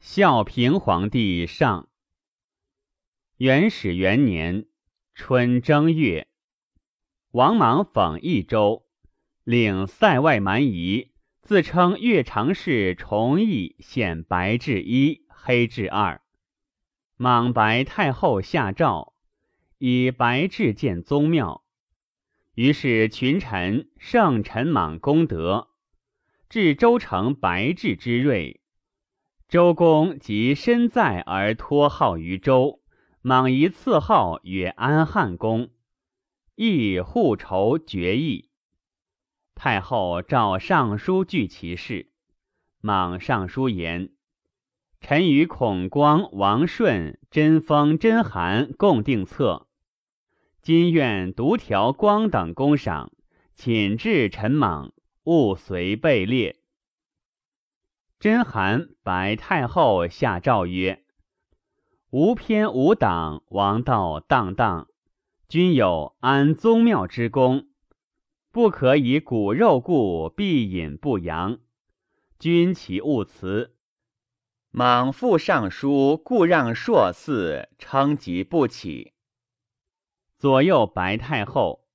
孝平皇帝上。元始元年春正月，王莽讽益州，领塞外蛮夷，自称越长氏崇义显白至一，黑至二。莽白太后下诏，以白雉建宗庙。于是群臣圣陈莽功德，至周成白雉之瑞。周公即身在而托号于周，莽夷赐号曰安汉公，亦互酬决议。太后召尚书具其事，莽上书言：臣与孔光、王顺、贞丰、贞韩共定策，今愿独调光等公赏，请至陈莽，勿随被列。真韩白太后下诏曰：“无偏无党，王道荡荡，君有安宗庙之功，不可以骨肉故，必隐不扬。君其勿辞。”莽复上书，故让硕嗣，称疾不起。左右白太后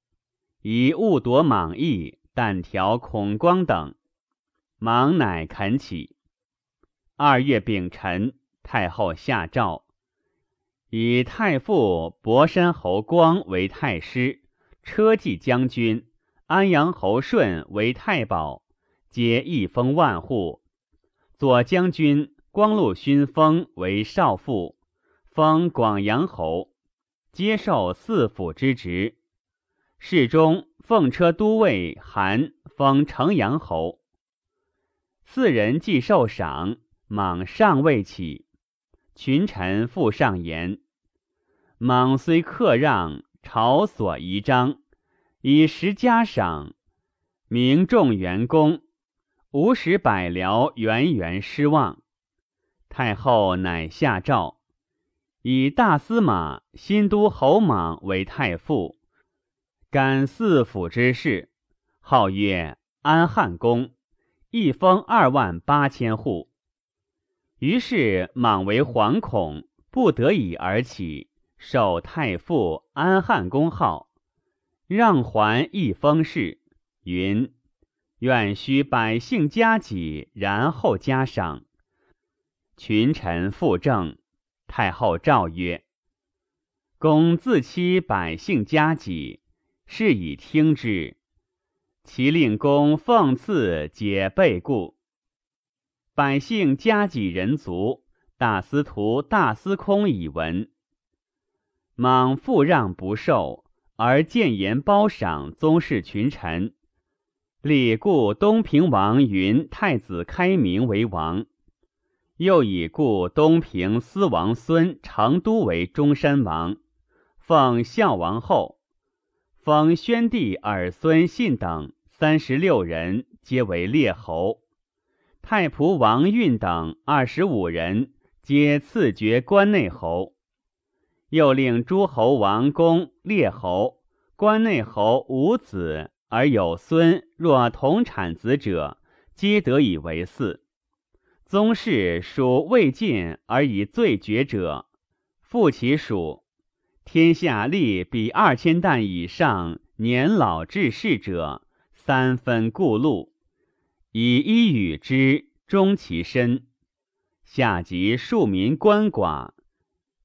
以误夺莽意，但调孔光等，忙乃恳起。二月丙辰，太后下诏，以太傅博山侯光为太师，车骑将军安阳侯顺为太保，皆一封万户。左将军光禄勋封为少傅，封广阳侯，接受四府之职。侍中奉车都尉韩封城阳侯。四人既受赏。莽尚未起，群臣复上言：莽虽克让，朝所宜章，以实嘉赏，名重元功，无使百僚源源失望。太后乃下诏，以大司马新都侯莽为太傅，干四府之事，号曰安汉公，一封二万八千户。于是莽为惶恐，不得已而起，受太傅安汉公号，让还一封事，云：愿须百姓加己，然后加赏。群臣复正，太后诏曰：公自欺百姓加己，是以听之。其令公奉赐，解备故。百姓加己人足，大司徒、大司空以闻。莽复让不受，而谏言褒赏宗室群臣，立故东平王云太子开明为王，又以故东平司王孙成都为中山王，奉孝王后，封宣帝儿孙信等三十六人，皆为列侯。太仆王运等二十五人，皆赐爵关内侯。又令诸侯王公列侯，关内侯无子而有孙，若同产子者，皆得以为嗣。宗室属未尽而以罪绝者，复其属。天下立比二千担以上年老志士者，三分故禄。以一与之，终其身；下及庶民鳏寡，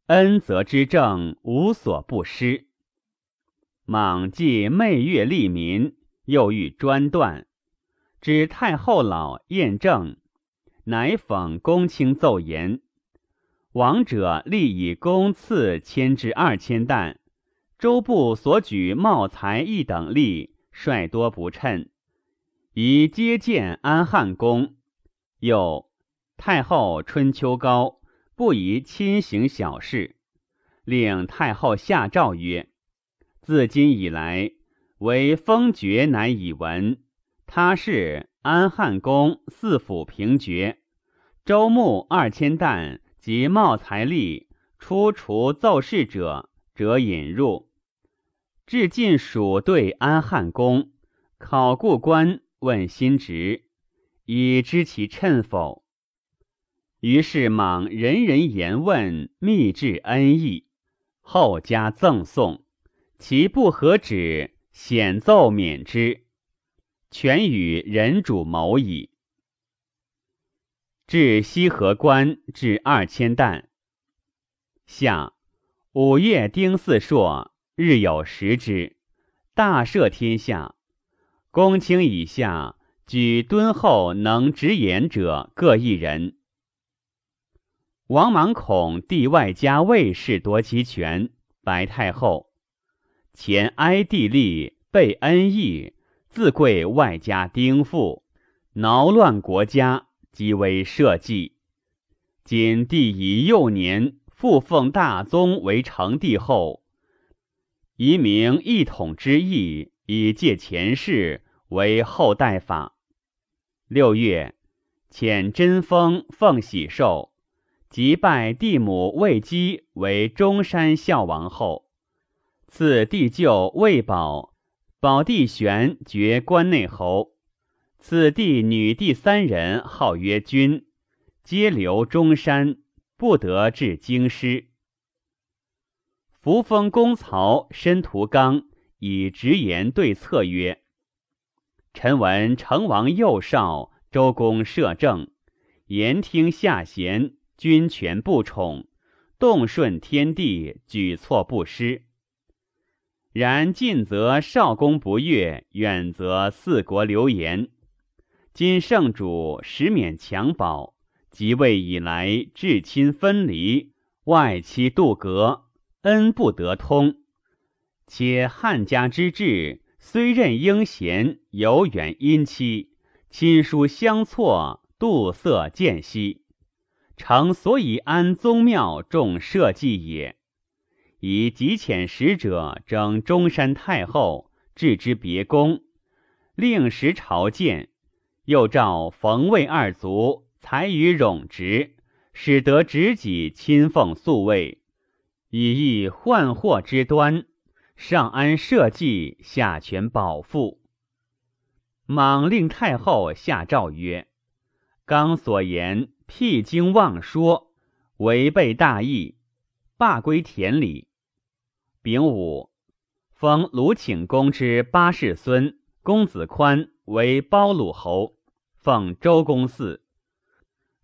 恩泽之政无所不施。莽既媚月利民，又欲专断，指太后老验政，乃讽公卿奏言：王者立以公赐千至二千担，周部所举茂才一等吏，率多不称。宜接见安汉公，又太后春秋高，不宜亲行小事，令太后下诏曰：自今以来，为封爵乃以闻，他是安汉公四府平爵，周穆二千担及茂才吏出除奏事者，者引入。至晋蜀对安汉公，考故官。问新职，以知其称否？于是莽人人言问，密致恩义，后加赠送。其不合旨，显奏免之。全与人主谋矣。至西河关，至二千担。夏五月丁巳朔，日有食之。大赦天下，公卿以下举敦厚能直言者各一人。王莽恐帝外加卫士夺其权，白太后前哀帝立，备恩义，自贵外加丁父，挠乱国家，即为社稷。今帝以幼年复奉大宗为成帝后。以明一统之意，以借前世为后代法。六月，遣真封奉喜寿，即拜帝母魏姬为中山孝王后，赐帝舅魏宝、保帝玄爵关内侯，此地女弟三人号曰君，皆留中山，不得至京师。扶风公曹申屠刚以直言对策曰：“臣闻成王幼少，周公摄政，言听下贤，君权不宠，动顺天地，举措不失。然近则少公不悦，远则四国流言。今圣主实免襁褓，即位以来，至亲分离，外戚杜隔。”恩不得通，且汉家之治，虽任英贤，犹远姻戚，亲疏相错，度色渐稀。诚所以安宗庙，重社稷也。以极遣使者征中山太后，置之别宫，令时朝见，又召冯魏二族，才与冗直，使得执己亲奉宿卫。以益患祸之端，上安社稷，下权保父。莽令太后下诏曰：“刚所言辟经妄说，违背大义，罢归田里。”丙午，封鲁顷公之八世孙公子宽为包鲁侯，奉周公嗣。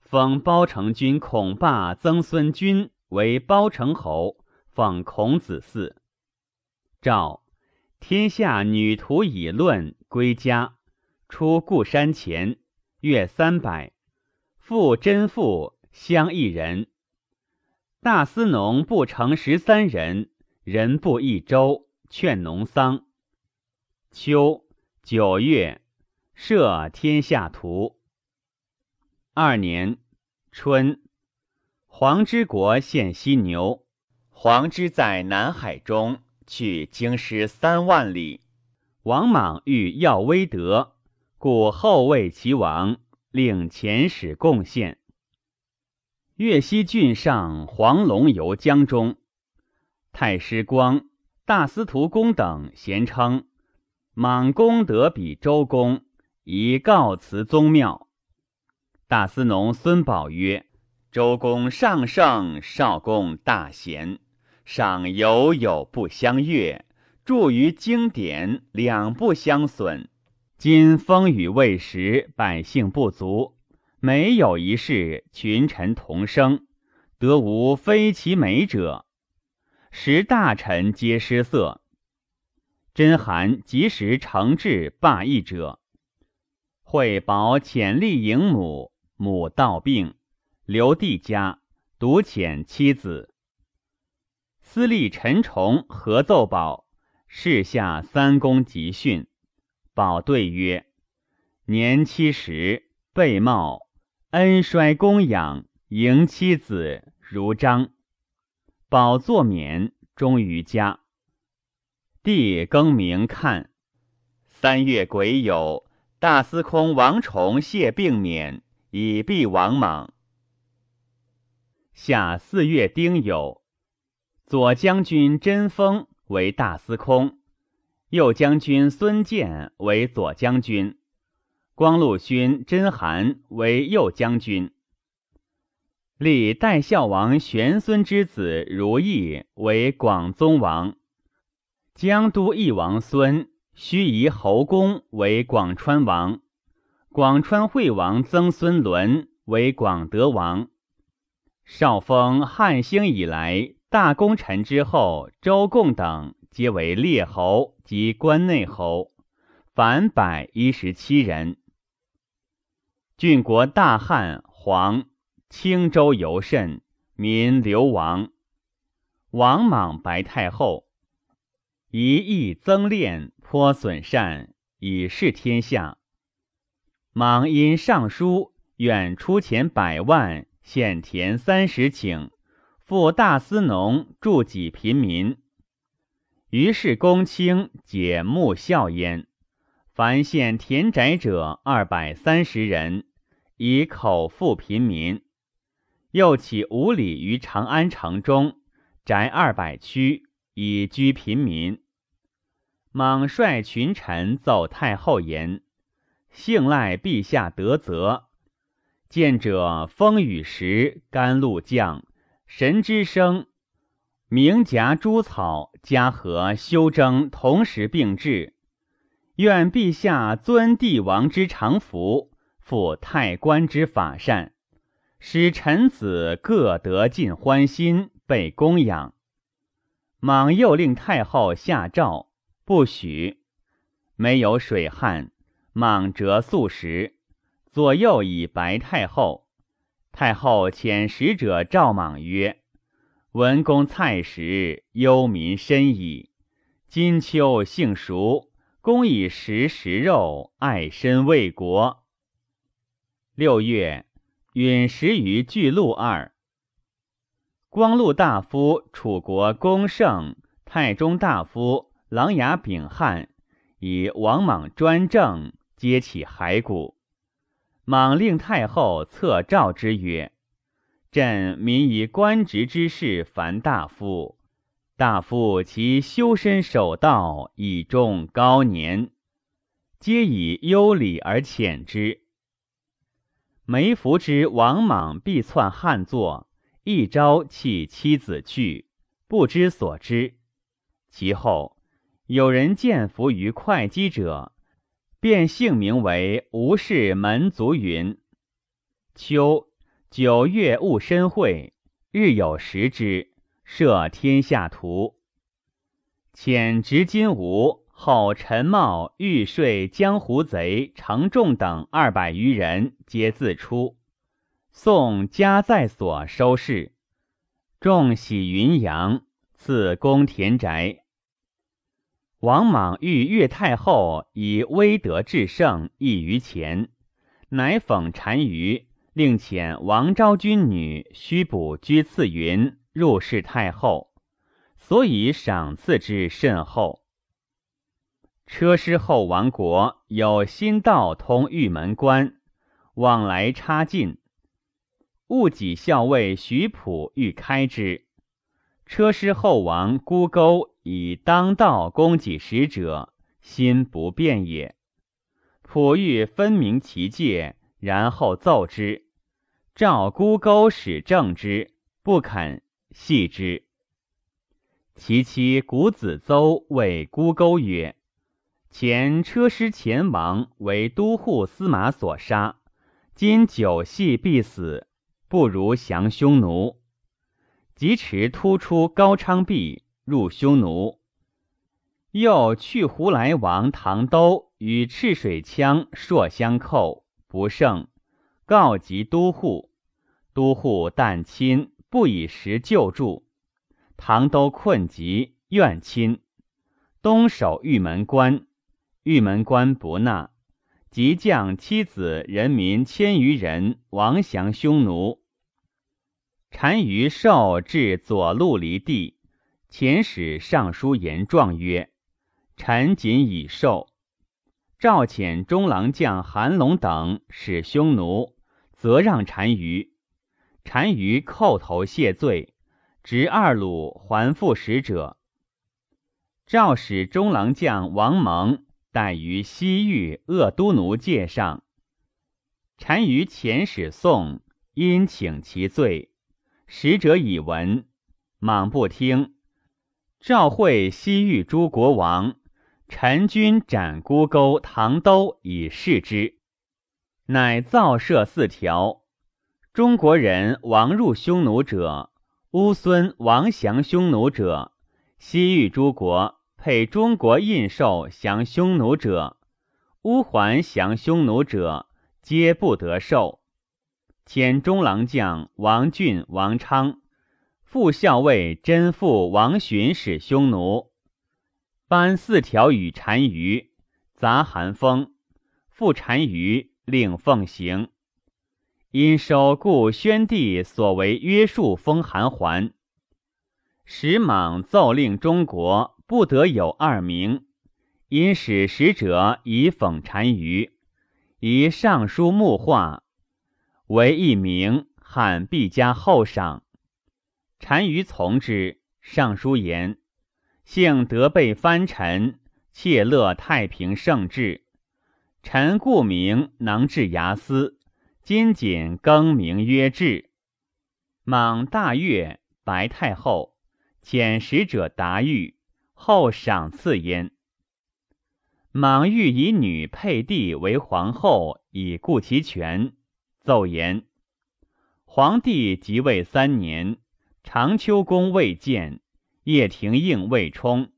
封包成君孔霸曾孙君。为包成侯，奉孔子嗣。诏：天下女徒以论归家，出故山前，月三百，父真父相一人。大司农不成十三人，人不一周，劝农桑。秋九月，设天下图。二年春。黄之国献犀牛，黄之在南海中，去京师三万里。王莽欲耀威德，故后为其王，令遣使贡献。越西郡上黄龙游江中，太师光、大司徒公等咸称莽公德比周公，以告辞宗庙。大司农孙宝曰。周公上圣，少公大贤，赏有有不相悦，著于经典，两不相损。今风雨未时，百姓不足，每有一事，群臣同声，得无非其美者，时大臣皆失色。真寒及时惩治罢役者，会保潜力迎母，母道病。刘帝家独遣妻子，司隶陈崇合奏宝，世下三公集训。宝对曰：“年七十，备貌，恩衰供养，迎妻子如章。”宝作免，终于家。帝更名看。三月癸酉，大司空王崇谢病免，以避王莽。夏四月丁酉，左将军甄封为大司空，右将军孙建为左将军，光禄勋甄邯为右将军。立代孝王玄孙之子如意为广宗王，江都义王孙须夷侯公为广川王，广川惠王曾孙伦为广德王。少封汉兴以来大功臣之后，周贡等皆为列侯及关内侯，凡百一十七人。郡国大汉黄。青州尤甚，民流亡。王莽白太后，一意增练，颇损善，以示天下。莽因上书，愿出钱百万，献田三十顷，付大司农助己贫民。于是公卿解木孝焉，凡献田宅者二百三十人，以口腹贫民。又起五里于长安城中，宅二百区，以居贫民。莽率群臣奏太后言：“幸赖陛下德泽，见者风雨时，甘露降，神之生，鸣夹诸草，嘉禾修征，同时并至。愿陛下尊帝王之常服，复太官之法善。”使臣子各得尽欢心，被供养。莽又令太后下诏，不许。没有水旱，莽折素食，左右以白太后。太后遣使者召莽曰：“文公蔡食，忧民深矣。今秋幸熟，公以食食肉，爱身为国。”六月。允时于巨鹿二。光禄大夫楚国公胜、太中大夫琅琊秉汉以王莽专政，皆起骸骨。莽令太后册诏之曰：“朕民以官职之事烦大夫，大夫其修身守道，以重高年，皆以优礼而遣之。”梅福之王莽必篡汉作，一朝弃妻子去，不知所知。其后有人见服于会稽者，便姓名为吴氏门族云。秋九月戊申会，日有食之，摄天下图。遣执金吾。后陈茂、欲税江湖贼程仲等二百余人，皆自出。宋家在所收拾。众喜云阳，赐公田宅。王莽欲越太后以威德制胜，异于前，乃讽单于，令遣王昭君女须补居次云入侍太后，所以赏赐之甚厚。车师后王国有新道通玉门关，往来差近。戊己校尉徐普欲开之，车师后王孤钩以当道供给使者，心不变也。普欲分明其界，然后奏之，召孤钩使正之，不肯系之。其妻古子邹谓孤钩曰。前车师前王为都护司马所杀，今酒系必死，不如降匈奴。即持突出高昌壁入匈奴，又去胡来王唐都与赤水羌朔相寇，不胜，告急都护。都护但亲，不以时救助。唐都困急，愿亲，东守玉门关。玉门关不纳，即将妻子人民千余人亡降匈奴。单于受至左路离地，遣使上书言状曰：“臣谨已受。”赵遣中郎将韩龙等使匈奴，责让单于。单于叩头谢罪，执二鲁还复使者。赵使中郎将王蒙。待于西域鄂都奴界上，单于遣使宋，因请其罪，使者以闻，莽不听。召会西域诸国王，陈军斩孤钩、唐兜以示之，乃造设四条：中国人王入匈奴者，乌孙王降匈奴者，西域诸国配中国印绶降匈奴者，乌桓降匈奴者，皆不得受。遣中郎将王俊、王昌。副校尉真父王寻使匈奴，颁四条与单于，杂寒风。复单于令奉行，因收故宣帝所为约束封韩还。使莽奏令中国不得有二名，因使使者以讽单于，以上书木画，为一名，汉必加厚赏。单于从之。尚书言：“幸得被藩臣，窃乐太平盛治。臣故名能治牙司，今谨更名曰治。”莽大悦，白太后遣使者答谕，后赏赐焉。莽欲以女配帝为皇后，以固其权。奏言：皇帝即位三年。长秋宫未建，叶廷应未充，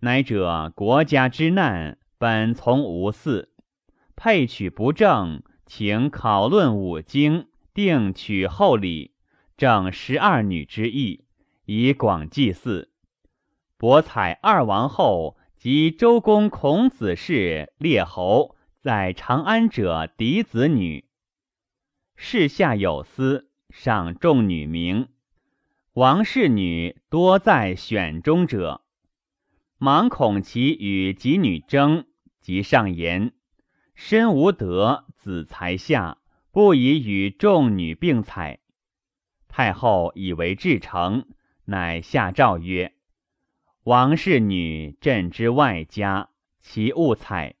乃者国家之难，本从无嗣，配取不正，请考论五经，定取后礼，正十二女之意，以广祭祀。博采二王后及周公孔子氏列侯在长安者嫡子女，世下有司，赏众女名。王氏女多在选中者，盲恐其与己女争，即上言：身无德，子才下，不宜与众女并采。太后以为至诚，乃下诏曰：王氏女朕之外家，其勿采。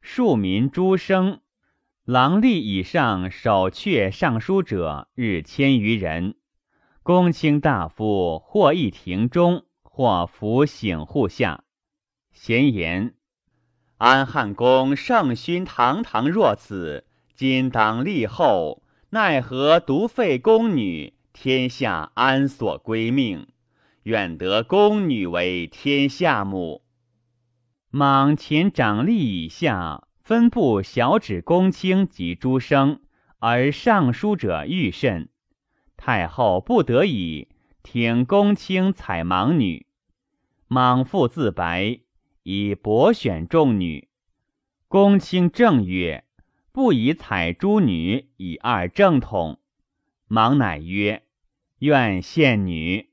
庶民诸生，郎吏以上守阙尚书者，日千余人。公卿大夫或一庭中，或服醒户下。闲言：安汉公圣勋堂堂若此，今当立后，奈何独废宫女？天下安所归命？愿得宫女为天下母。莽前掌吏以下分布小指公卿及诸生，而尚书者愈甚。太后不得已，挺公卿采莽女，莽父自白，以博选众女。公卿正曰：“不以采诸女，以二正统。”莽乃曰：“愿献女。”